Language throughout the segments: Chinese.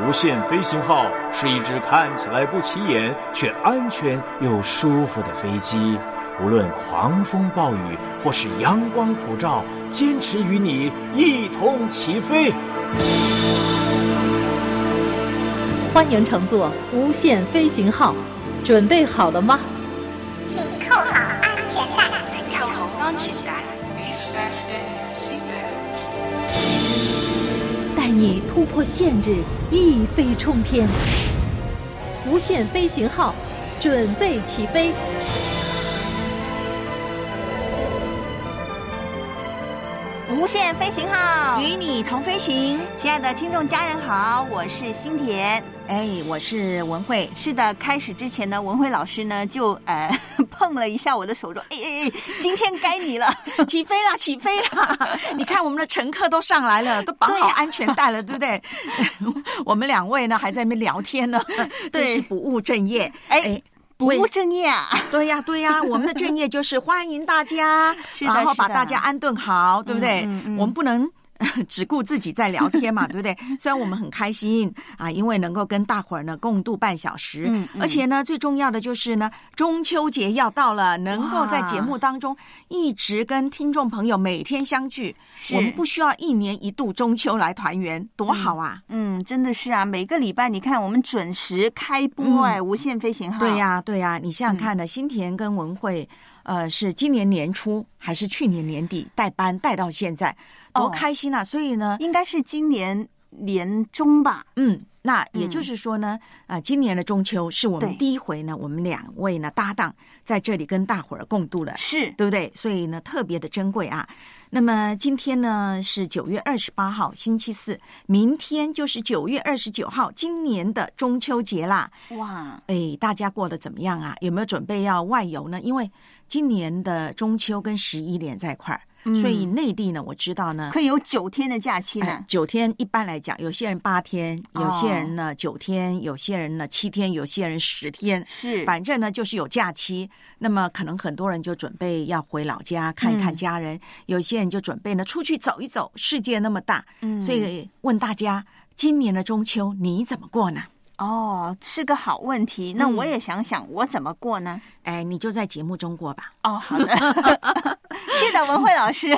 无限飞行号是一只看起来不起眼却安全又舒服的飞机，无论狂风暴雨或是阳光普照，坚持与你一同起飞。欢迎乘坐无限飞行号，准备好了吗？请扣好安全带。请扣好安全带。带你突破限制，一飞冲天。无限飞行号，准备起飞。无限飞行号与你同飞行，亲爱的听众家人好，我是新田，哎，我是文慧。是的，开始之前呢，文慧老师呢就呃 碰了一下我的手，说：“哎哎哎，今天该你了，起飞啦，起飞啦！你看我们的乘客都上来了，都绑好安全带了，对不对？我们两位呢还在那边聊天呢，真是不务正业。哎。不务正业啊！对呀，对呀，我们的正业就是欢迎大家，然后把大家安顿好，对不对？我们不能。只顾自己在聊天嘛，对不对？虽然我们很开心啊，因为能够跟大伙儿呢共度半小时，而且呢，最重要的就是呢，中秋节要到了，能够在节目当中一直跟听众朋友每天相聚，我们不需要一年一度中秋来团圆，多好啊！嗯，真的是啊，每个礼拜你看我们准时开播哎，无限飞行号，对呀，对呀，你想想看呢，新田跟文慧。呃，是今年年初还是去年年底带班带到现在，多开心啊！所以呢，应该是今年年中吧。嗯，那也就是说呢，啊，今年的中秋是我们第一回呢，我们两位呢搭档在这里跟大伙儿共度了，是对不对？所以呢，特别的珍贵啊。那么今天呢是九月二十八号，星期四，明天就是九月二十九号，今年的中秋节啦。哇，哎，大家过得怎么样啊？有没有准备要外游呢？因为今年的中秋跟十一连在一块儿。所以内地呢，我知道呢，可以有九天的假期呢。九天一般来讲，有些人八天，有些人呢九天，有些人呢七天，有些人十天。是，反正呢就是有假期。那么可能很多人就准备要回老家看一看家人，有些人就准备呢出去走一走。世界那么大，嗯所以问大家，今年的中秋你怎么过呢？哦，是个好问题。那我也想想，我怎么过呢？哎，你就在节目中过吧。哦，好的。是的，文慧老师，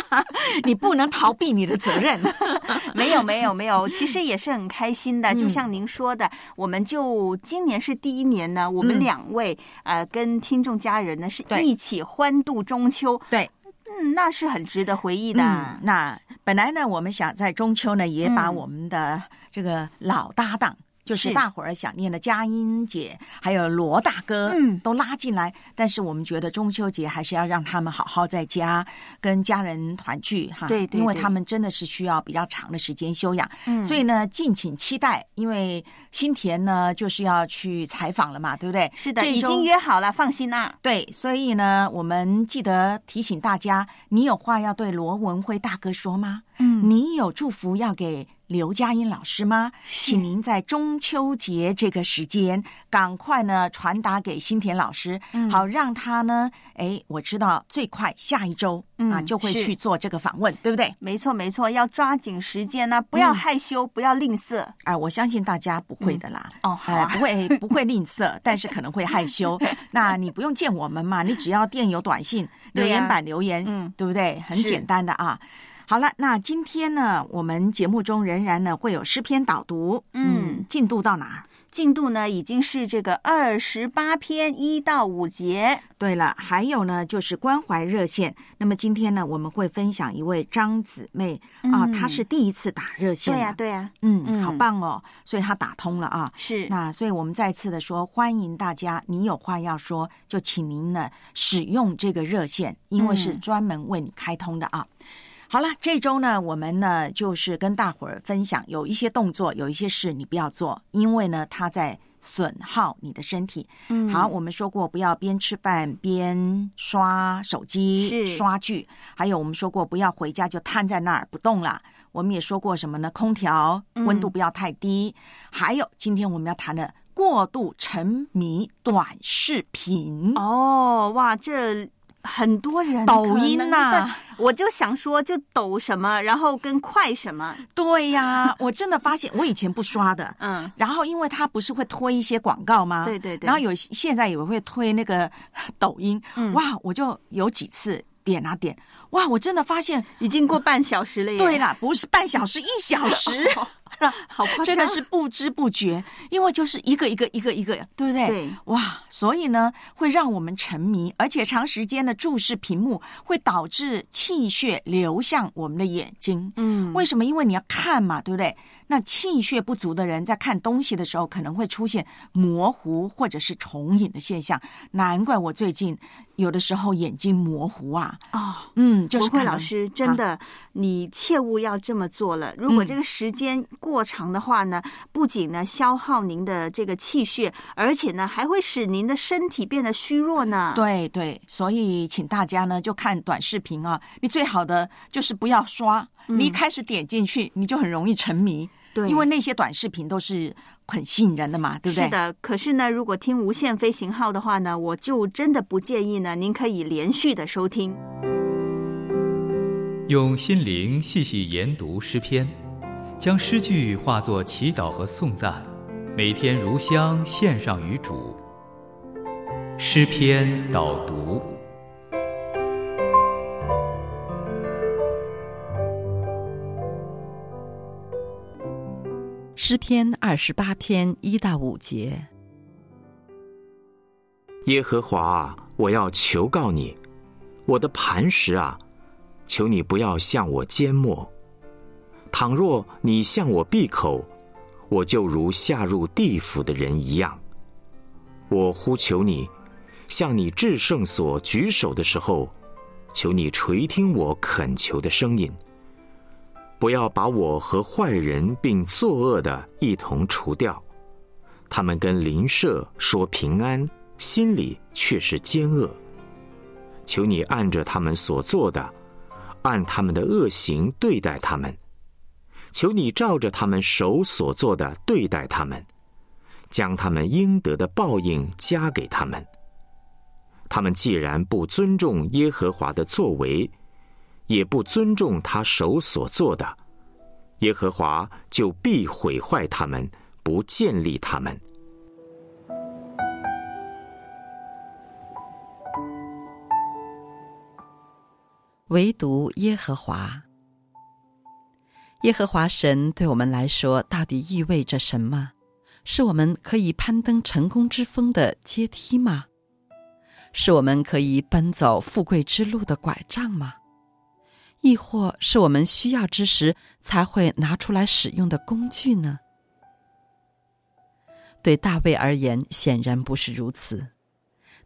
你不能逃避你的责任。没有，没有，没有。其实也是很开心的。就像您说的，我们就今年是第一年呢，我们两位呃，跟听众家人呢是一起欢度中秋。对，嗯，那是很值得回忆的。那本来呢，我们想在中秋呢，也把我们的这个老搭档。就是大伙儿想念的佳音姐，还有罗大哥，嗯，都拉进来。但是我们觉得中秋节还是要让他们好好在家跟家人团聚哈，对，因为他们真的是需要比较长的时间休养。嗯，所以呢，敬请期待。因为新田呢就是要去采访了嘛，对不对？是的，已经约好了，放心啦。对，所以呢，我们记得提醒大家，你有话要对罗文辉大哥说吗？嗯，你有祝福要给？刘佳音老师吗？请您在中秋节这个时间，赶快呢传达给新田老师，好让他呢，哎，我知道最快下一周啊就会去做这个访问，对不对？没错，没错，要抓紧时间呢，不要害羞，不要吝啬。哎，我相信大家不会的啦。哦，好，不会不会吝啬，但是可能会害羞。那你不用见我们嘛，你只要电邮、短信、留言板留言，嗯，对不对？很简单的啊。好了，那今天呢，我们节目中仍然呢会有诗篇导读。嗯，进度到哪儿？进度呢已经是这个二十八篇一到五节。对了，还有呢就是关怀热线。那么今天呢我们会分享一位张姊妹啊，她是第一次打热线。对呀，对呀，嗯，好棒哦，所以她打通了啊。是。那所以我们再次的说，欢迎大家，你有话要说，就请您呢使用这个热线，因为是专门为你开通的啊。好了，这周呢，我们呢就是跟大伙儿分享，有一些动作，有一些事你不要做，因为呢，它在损耗你的身体。嗯，好，我们说过不要边吃饭边刷手机、刷剧，还有我们说过不要回家就瘫在那儿不动了。我们也说过什么呢？空调温度不要太低。还有，今天我们要谈的过度沉迷短视频。哦，哇，这。很多人抖音呐、呐我就想说，就抖什么，然后跟快什么，对呀，我真的发现，我以前不刷的，嗯，然后因为它不是会推一些广告吗？对对对。然后有现在也会推那个 抖音，嗯。哇，我就有几次点啊点，哇，我真的发现，已经过半小时了耶。对啦，不是半小时，一小时。好夸张，真的是不知不觉，因为就是一个一个一个一个，对不对？对哇，所以呢，会让我们沉迷，而且长时间的注视屏幕会导致气血流向我们的眼睛。嗯，为什么？因为你要看嘛，对不对？那气血不足的人在看东西的时候，可能会出现模糊或者是重影的现象。难怪我最近有的时候眼睛模糊啊。哦。嗯，就是不会，可能老师，真的，你切勿要这么做了。如果这个时间过长的话呢，不仅呢消耗您的这个气血，而且呢还会使您的身体变得虚弱呢。，对对，所以请大家呢就看短视频啊，你最好的就是不要刷，你一开始点进去你就很容易沉迷，嗯对因为那些短视频都是很吸引人的嘛，对不对？是的。可是呢，如果听无线飞行号的话呢，我就真的不建议呢，您可以连续的收听。用心灵细细研读诗篇，将诗句化作祈祷和颂赞，每天如香献上于主。诗篇导读。诗篇二十八篇一到五节，耶和华啊，我要求告你，我的磐石啊，求你不要向我缄默。倘若你向我闭口，我就如下入地府的人一样。我呼求你，向你至圣所举手的时候，求你垂听我恳求的声音。不要把我和坏人并作恶的一同除掉，他们跟邻舍说平安，心里却是奸恶。求你按着他们所做的，按他们的恶行对待他们；求你照着他们手所做的对待他们，将他们应得的报应加给他们。他们既然不尊重耶和华的作为，也不尊重他手所做的，耶和华就必毁坏他们，不建立他们。唯独耶和华。耶和华神对我们来说，到底意味着什么？是我们可以攀登成功之峰的阶梯吗？是我们可以奔走富贵之路的拐杖吗？亦或是我们需要之时才会拿出来使用的工具呢？对大卫而言，显然不是如此。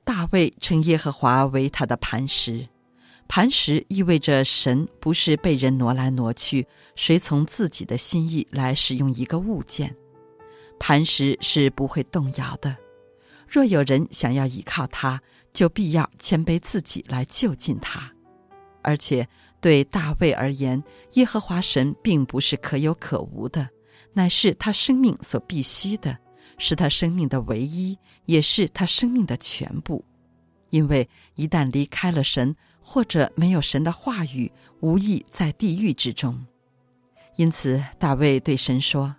大卫称耶和华为他的磐石，磐石意味着神不是被人挪来挪去，随从自己的心意来使用一个物件。磐石是不会动摇的。若有人想要依靠它，就必要谦卑自己来就近它。而且对大卫而言，耶和华神并不是可有可无的，乃是他生命所必须的，是他生命的唯一，也是他生命的全部。因为一旦离开了神，或者没有神的话语，无异在地狱之中。因此，大卫对神说：“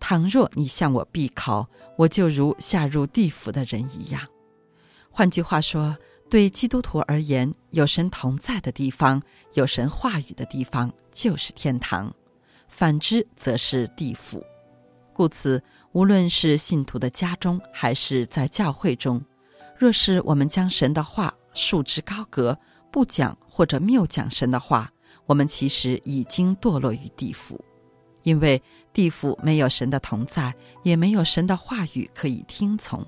倘若你向我闭考，我就如下入地府的人一样。”换句话说，对基督徒而言，有神同在的地方，有神话语的地方，就是天堂；反之，则是地府。故此，无论是信徒的家中，还是在教会中，若是我们将神的话束之高阁，不讲或者谬讲神的话，我们其实已经堕落于地府，因为地府没有神的同在，也没有神的话语可以听从。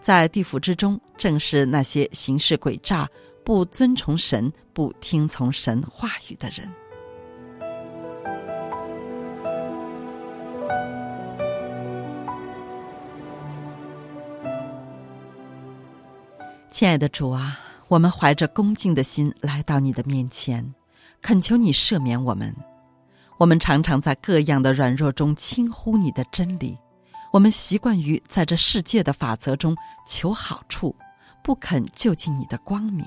在地府之中，正是那些行事诡诈、不遵从神、不听从神话语的人。亲爱的主啊，我们怀着恭敬的心来到你的面前，恳求你赦免我们。我们常常在各样的软弱中轻忽你的真理，我们习惯于在这世界的法则中求好处，不肯就近你的光明。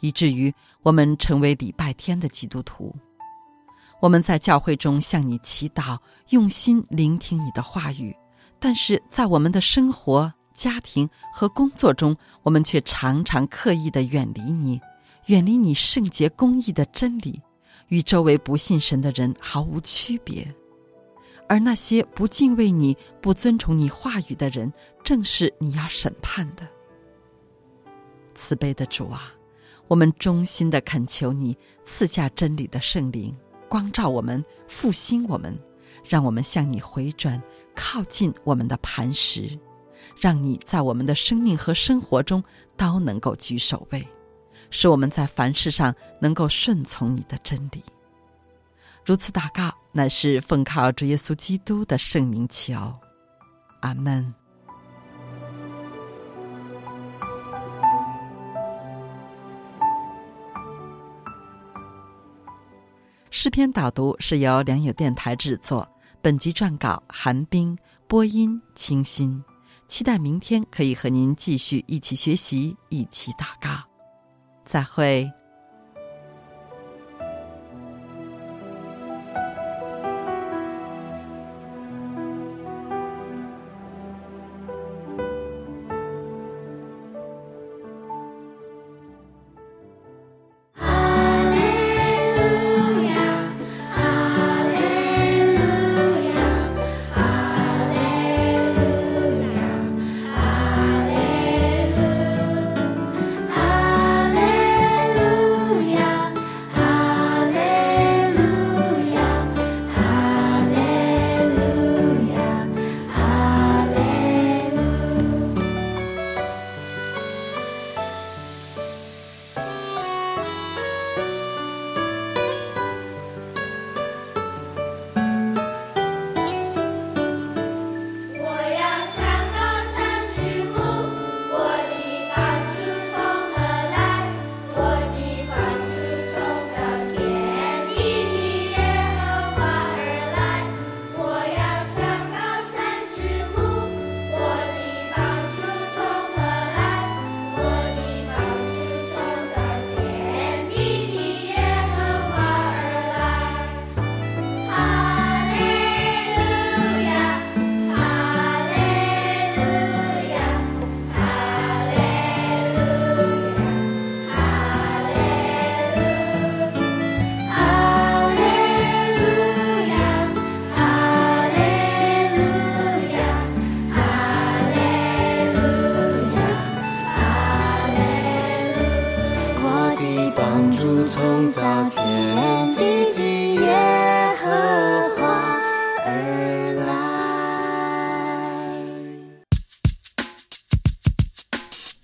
以至于我们成为礼拜天的基督徒。我们在教会中向你祈祷，用心聆听你的话语，但是在我们的生活、家庭和工作中，我们却常常刻意的远离你，远离你圣洁公义的真理，与周围不信神的人毫无区别。而那些不敬畏你、不尊崇你话语的人，正是你要审判的。慈悲的主啊，我们衷心的恳求你赐下真理的圣灵。光照我们，复兴我们，让我们向你回转，靠近我们的磐石，让你在我们的生命和生活中都能够居首位，使我们在凡事上能够顺从你的真理。如此祷告，乃是奉靠主耶稣基督的圣名求，阿门。诗篇导读是由良友电台制作，本集撰稿韩冰，播音清新。期待明天可以和您继续一起学习，一起祷告。再会。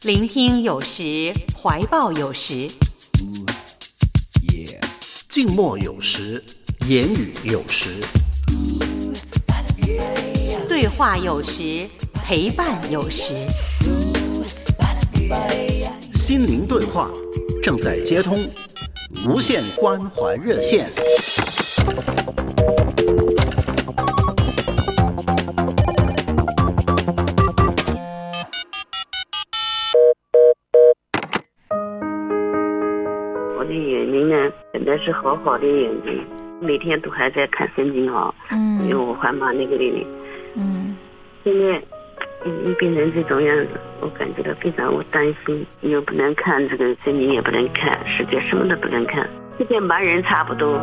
聆听有时，怀抱有时，静默有时，言语有时，对话有时，陪伴有时，心灵对话正在接通，无限关怀热线。我的眼睛呢，本来是好好的眼睛，每天都还在看圣经啊，嗯，因为我还蛮那个的，嗯，现在已经变成这种样子，我感觉到非常我担心，又不能看这个圣经，也不能看，世界什么都不能看，就跟盲人差不多。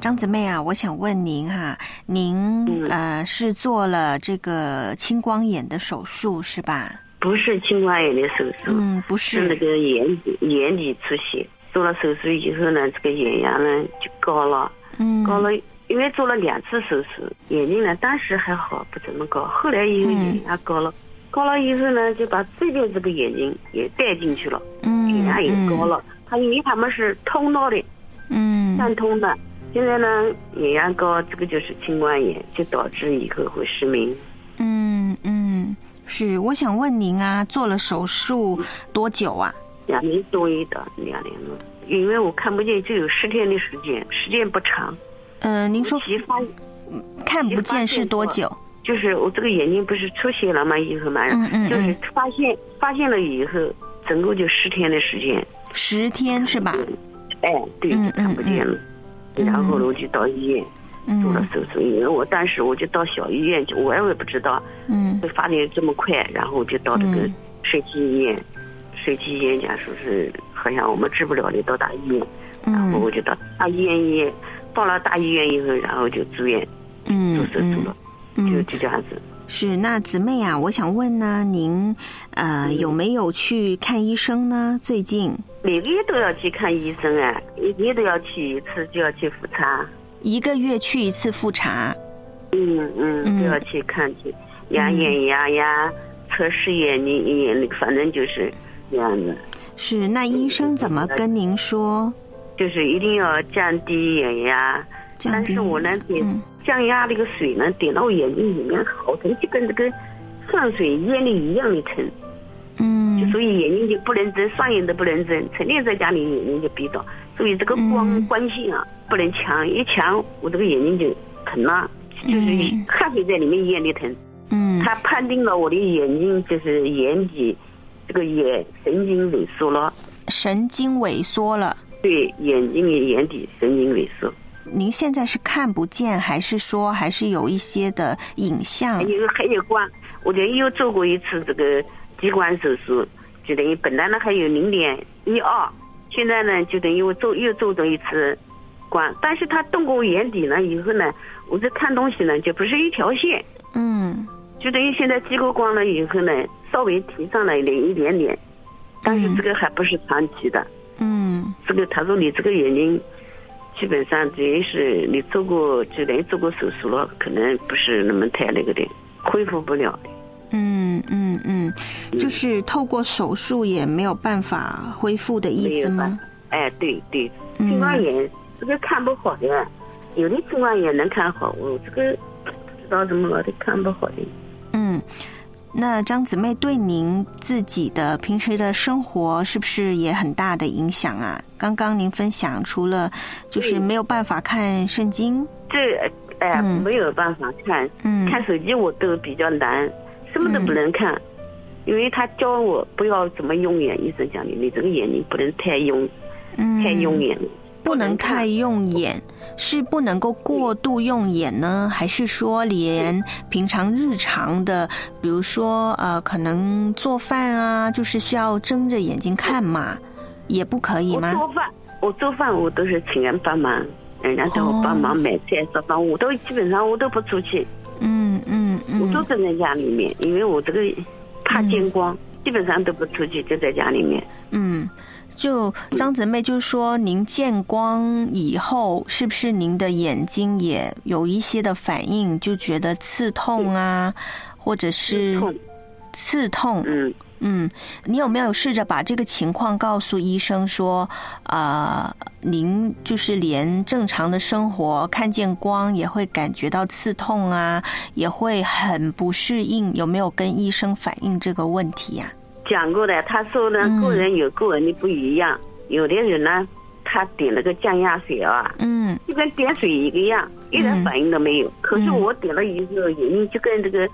张姊妹啊，我想问您哈，您呃是做了这个青光眼的手术是吧？不是青光眼的手术，嗯，不是，是那个眼底眼底出血。做了手术以后呢，这个眼压呢就高了，嗯，高了，因为做了两次手术，眼睛呢当时还好，不怎么高，后来以后眼压高了，高了以后呢就把这边这个眼睛也带进去了，嗯，眼压也高了。他因为他们是通道的，嗯，贯通的。现在呢，眼压高，这个就是青光眼，就导致以后会失明。嗯嗯，是。我想问您啊，做了手术多久啊？两年多一点，两年了。因为我看不见，就有十天的时间，时间不长。呃，您说发看不见是多久？就是我这个眼睛不是出血了吗？以后嘛，嗯嗯嗯就是发现发现了以后，整个就十天的时间。十天是吧？哎，对，嗯嗯看不见了。然后呢，我就到医院做了嗯手术，因为我当时我就到小医院去，我也不知道嗯会发展这么快，然后我就到这个嗯社区医院，社区医院讲说是好像我们治不了的，到大医院，然后嗯我就到大医院医，到了大医院以后，然后就住院做嗯手术了，就嗯，就这样子。是那姊妹啊，我想问呢，您呃有没有去看医生呢？最近每个月都要去看医生啊，一个月都要去一次，就要去复查。一个月去一次复查，嗯嗯嗯，都要去看去，压眼压呀，测试眼睛反正就是这样子，是那医生怎么跟您说？就是一定要降低眼压。降低但是我呢，点嗯。降压那个水呢，点到我眼睛里面好疼，就跟这个上水淹的一样的疼，嗯。所以眼睛就不能睁，双眼都不能睁，成天在家里眼睛就闭着，所以这个光、嗯。光线啊不能强，一强我这个眼睛就疼了，就是嗯汗水在里面淹的疼。嗯。他判定了我的眼睛就是眼底这个眼神经萎缩了，神经萎缩了。对眼睛的眼底神经萎缩，您现在是看不见，还是说还是有一些的影像还？有还有光，我就又做过一次这个激光手术，就等于本来呢还有零点一二，现在呢就等于我做又做了一次光，但是他动过我眼底了以后呢，我这看东西呢就不是一条线，嗯就等于现在激光光了以后呢，稍微提上来了一点点，但是这个还不是长期的。嗯这个他说你这个眼睛基本上等于是你做过就等于做过手术了，可能不是那么太那个的，恢复不了的。嗯嗯嗯，就是透过手术也没有办法恢复的意思吗？哎，对对，嗯青光眼这个看不好的，有的青光眼能看好，我这个不知道怎么老的看不好的。嗯，那张姊妹对您自己的平时的生活是不是也很大的影响啊？刚刚您分享，除了就是没有办法看圣经，这哎、嗯。没有办法看，嗯。看手机我都比较难，什么都不能看，因为他教我不要怎么用眼，医生讲的，你这个眼睛不能太用，嗯，太用眼。了。不能太用眼，是不能够过度用眼呢，还是说连平常日常的，比如说呃，可能做饭啊，就是需要睁着眼睛看嘛，也不可以吗？我做饭，我做饭我都是请人帮忙，人家叫我帮忙买菜做饭，我都基本上我都不出去，嗯嗯嗯我都嗯站在家里面，因为我这个怕见光，基本上都不出去，就在家里面。嗯。就张姊妹就说，您见光以后，是不是您的眼睛也有一些的反应，就觉得刺痛啊，或者是痛。刺痛？嗯，嗯，你有没有试着把这个情况告诉医生说，呃，您就是连正常的生活看见光也会感觉到刺痛啊，也会很不适应，有没有跟医生反映这个问题呀、讲过的，他说呢，嗯个人有个人的不一样，有的人呢，他点了个降压水啊，嗯就跟点水一个样，一点反应都没有。可是我点了以后，眼睛就跟这个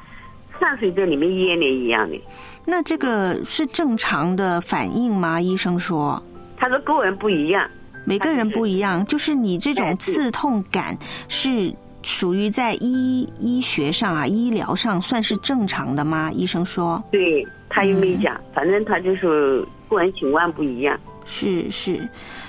汗水在里面淹了一样的。那这个是正常的反应吗？医生说。他说个人不一样，每个人不一样，就是你这种刺痛感是属于在医医学上啊、医疗上算是正常的吗？医生说对他又没讲，反正他就是个人情况不一样。是是，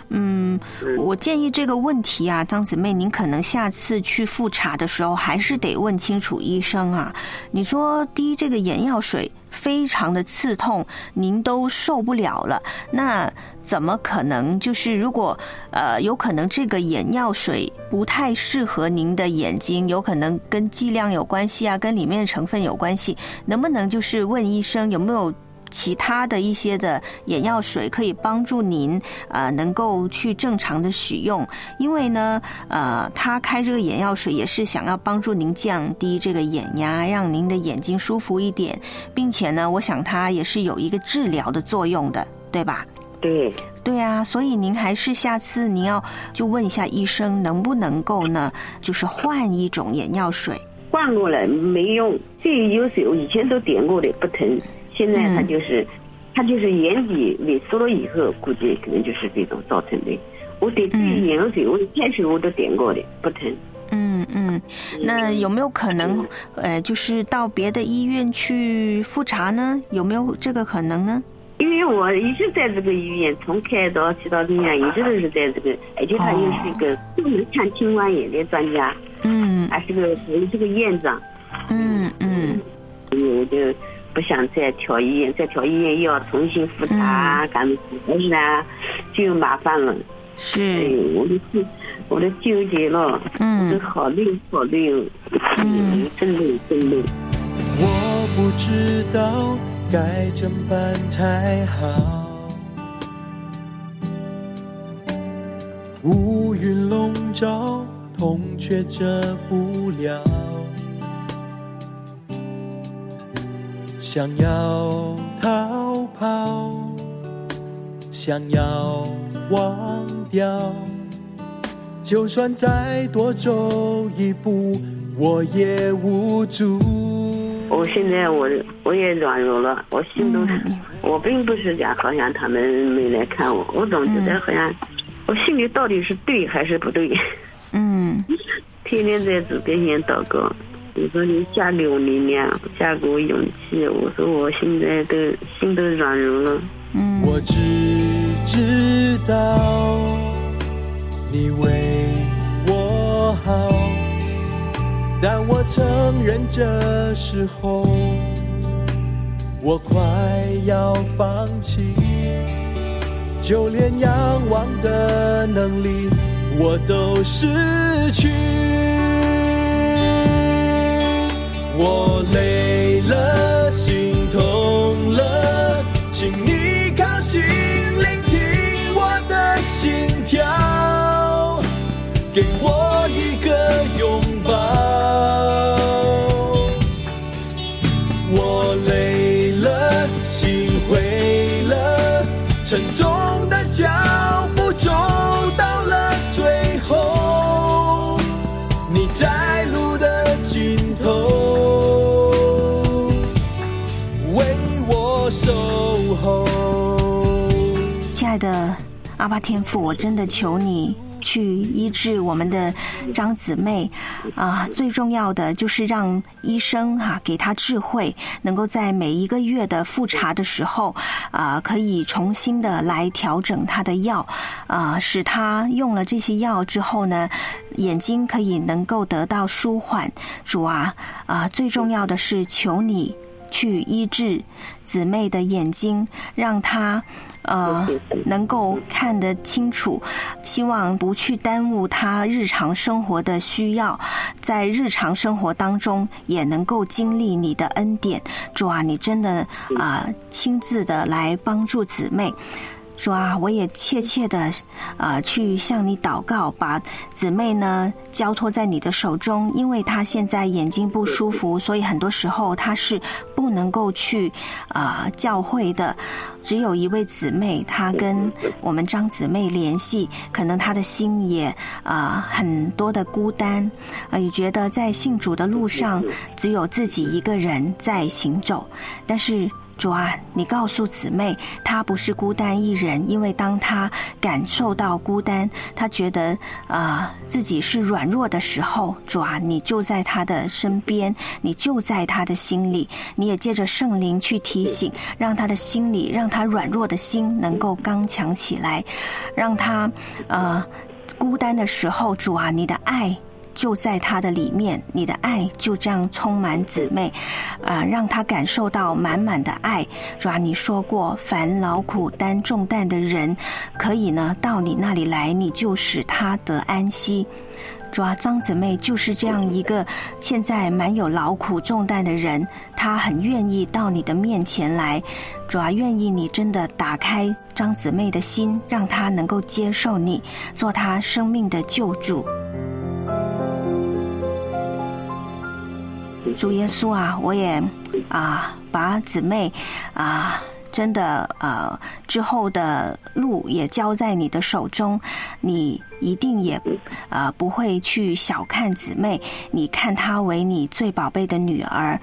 嗯，我建议这个问题啊，张姊妹，您可能下次去复查的时候，还是得问清楚医生啊。你说滴这个眼药水非常的刺痛，您都受不了了，那怎么可能？就是如果呃，有可能这个眼药水不太适合您的眼睛，有可能跟剂量有关系啊，跟里面的成分有关系，能不能就是问医生有没有？其他的一些的眼药水可以帮助您呃能够去正常的使用，因为呢呃他开这个眼药水也是想要帮助您降低这个眼压，让您的眼睛舒服一点，并且呢我想它也是有一个治疗的作用的，对吧？对对啊，所以您还是下次您要就问一下医生能不能够呢，就是换一种眼药水。换过来没用，这有时候以前都点过的不疼，现在他就是，他就是眼底萎缩了以后，估计可能就是这种造成的。我点这个眼药水，我一开始我都点过的，不疼。嗯嗯，那有没有可能呃，就是到别的医院去复查呢？有没有这个可能呢？因为我一直在这个医院，从开刀去到这样，一直都是在这个，而且他又是一个专门看青光眼的专家，嗯还是个还是个院长，嗯嗯所以我就不想再调医院，再调医院又要重新复查，干么不是啊，就麻烦了。哎是，我都纠我都纠结了，我嗯都好累好累哦，嗯，真累真累。我不知道该怎办才好，乌云笼罩，痛却遮不了。想要逃跑，想要忘掉，就算再多走一步，我也无助。我现在我我也软弱了，我心都我并不是讲好像他们没来看我，我总觉得好像我心里到底是对还是不对，嗯 天天在主跟前祷告。我说你嫁给我力量，嫁给我勇气。我说我现在都心都软弱了。嗯我只知道你为我好，但我承认这时候我快要放弃，就连仰望的能力我都失去。我累了，心痛了，请你靠近，聆听我的心跳，给我阿巴天父，我真的求你。去医治我们的张姊妹啊、最重要的就是让医生哈、给她智慧，能够在每一个月的复查的时候啊、可以重新的来调整她的药啊、使她用了这些药之后呢，眼睛可以能够得到舒缓。主啊啊、最重要的是求你去医治姊妹的眼睛，让她呃能够看得清楚，希望不去耽误他日常生活的需要，在日常生活当中也能够经历你的恩典。主啊，你真的啊、亲自的来帮助姊妹。主啊，我也切切的啊、去向你祷告，把姊妹呢交托在你的手中，因为她现在眼睛不舒服，所以很多时候她是不能够去啊、教会的。只有一位姊妹，她跟我们张姊妹联系，可能她的心也啊、很多的孤单，啊、也觉得在信主的路上只有自己一个人在行走，但是。主啊，你告诉姊妹，她不是孤单一人，因为当她感受到孤单，她觉得啊、自己是软弱的时候，主啊，你就在她的身边，你就在她的心里，你也借着圣灵去提醒，让她的心里，让她软弱的心能够刚强起来，让她呃孤单的时候，主啊，你的爱。就在他的里面，你的爱就这样充满姊妹，啊、让他感受到满满的爱。主啊，你说过，凡劳苦担重担的人，可以呢到你那里来，你就使他得安息。主啊，张姊妹就是这样一个现在蛮有劳苦重担的人，她很愿意到你的面前来。主啊，愿意你真的打开张姊妹的心，让她能够接受你，做她生命的救主。主耶稣啊，我也啊把姊妹啊真的呃之后的路也交在你的手中，你一定也呃不会去小看姊妹，你看她为你最宝贝的女儿。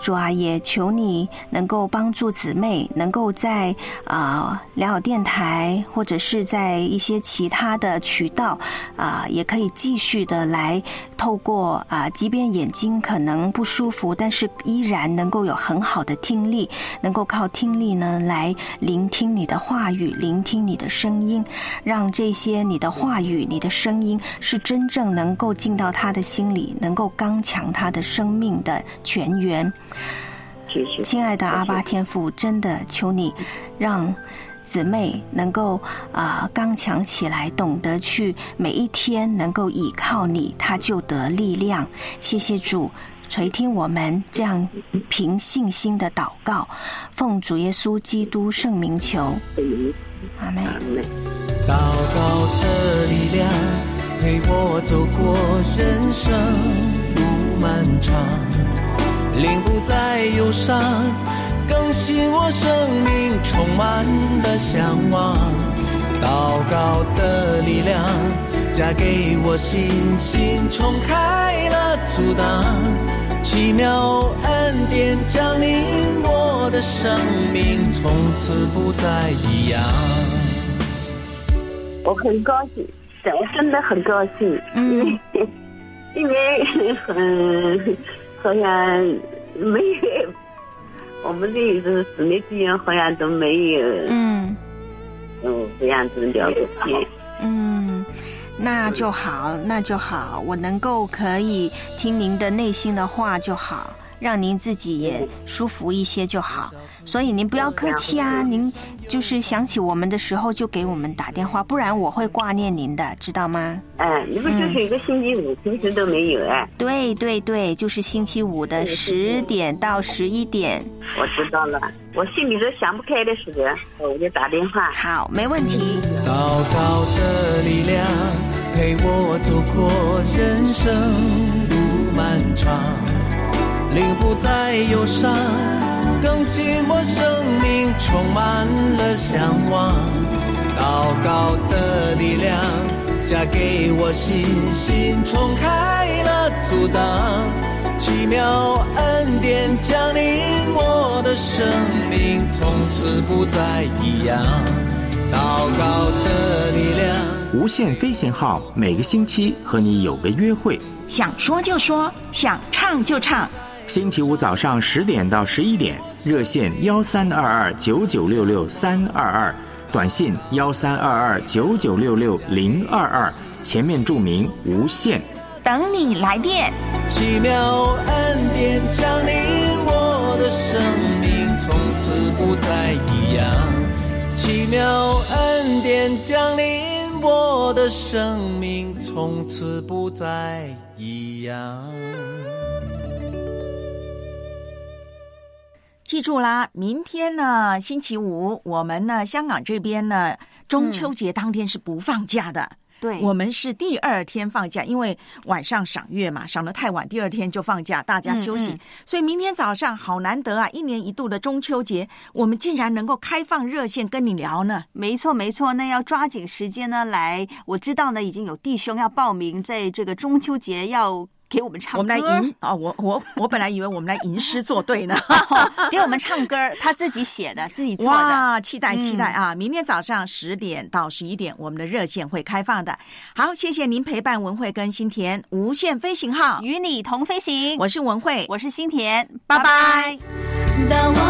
主啊，也求你能够帮助姊妹，能够在啊良好电台或者是在一些其他的渠道啊，也可以继续的来透过啊，即便眼睛可能不舒服，但是依然能够有很好的听力，能够靠听力呢来聆听你的话语，聆听你的声音，让这些你的话语、你的声音是真正能够进到他的心里，能够刚强他的生命的泉源。亲爱的阿巴天父，真的求你让姊妹能够啊刚强起来，懂得去每一天能够倚靠你，他就得力量。谢谢主垂听我们这样凭信心的祷告，奉主耶稣基督圣名求，阿妹。祷告的力量陪我走过人生路漫长。令不再忧伤，更新我生命充满了向往。祷告的力量加给我信心，冲开了阻挡。奇妙恩典降临我的生命，从此不再一样。我很高兴，我真的很高兴，嗯，因为很。好像没有，我们这是姊妹之间好像都没有，嗯，嗯，这样子聊过天，嗯，那就好，那就好，我能够可以听您的内心的话就好，让您自己也舒服一些就好。所以您不要客气啊，您就是想起我们的时候就给我们打电话，不然我会挂念您的，知道吗？哎，你们就是一个星期五，平时都没有哎。对对对，就是星期五的十点到十一点。我知道了，我心里都想不开的时候，我就打电话。好，没问题。祷告的力量陪我走过人生路漫长，令不再忧伤。更新我生命，充满了向往。祷告的力量加给我信心，冲开了阻挡。奇妙恩典降临我的生命，从此不再一样。祷告的力量，无限飞行号每个星期和你有个约会，想说就说，想唱就唱。星期五早上十点到十一点，热线幺三二二九九六六三二二，短信幺三二二九九六六零二二，前面注明无限，等你来电。奇妙恩典降临我的生命，从此不再一样。奇妙恩典降临我的生命，从此不再一样。记住啦，明天呢，星期五，我们呢，香港这边呢，中秋节当天是不放假的。对，我们是第二天放假，因为晚上赏月嘛，赏的太晚，第二天就放假，大家休息。所以明天早上好难得啊，一年一度的中秋节，我们竟然能够开放热线跟你聊呢。没错，没错，那要抓紧时间呢来。我知道呢，已经有弟兄要报名，在这个中秋节要。给我们唱，我们来吟啊！我我我本来以为我们来吟诗作对呢，给我们唱歌，他自己写的，自己做的。哇，期待期待啊！明天早上十点到十一点，我们的热线会开放的。好，谢谢您陪伴文慧跟新田，无限飞行号与你同飞行。我是文慧，我是新田，拜拜。当我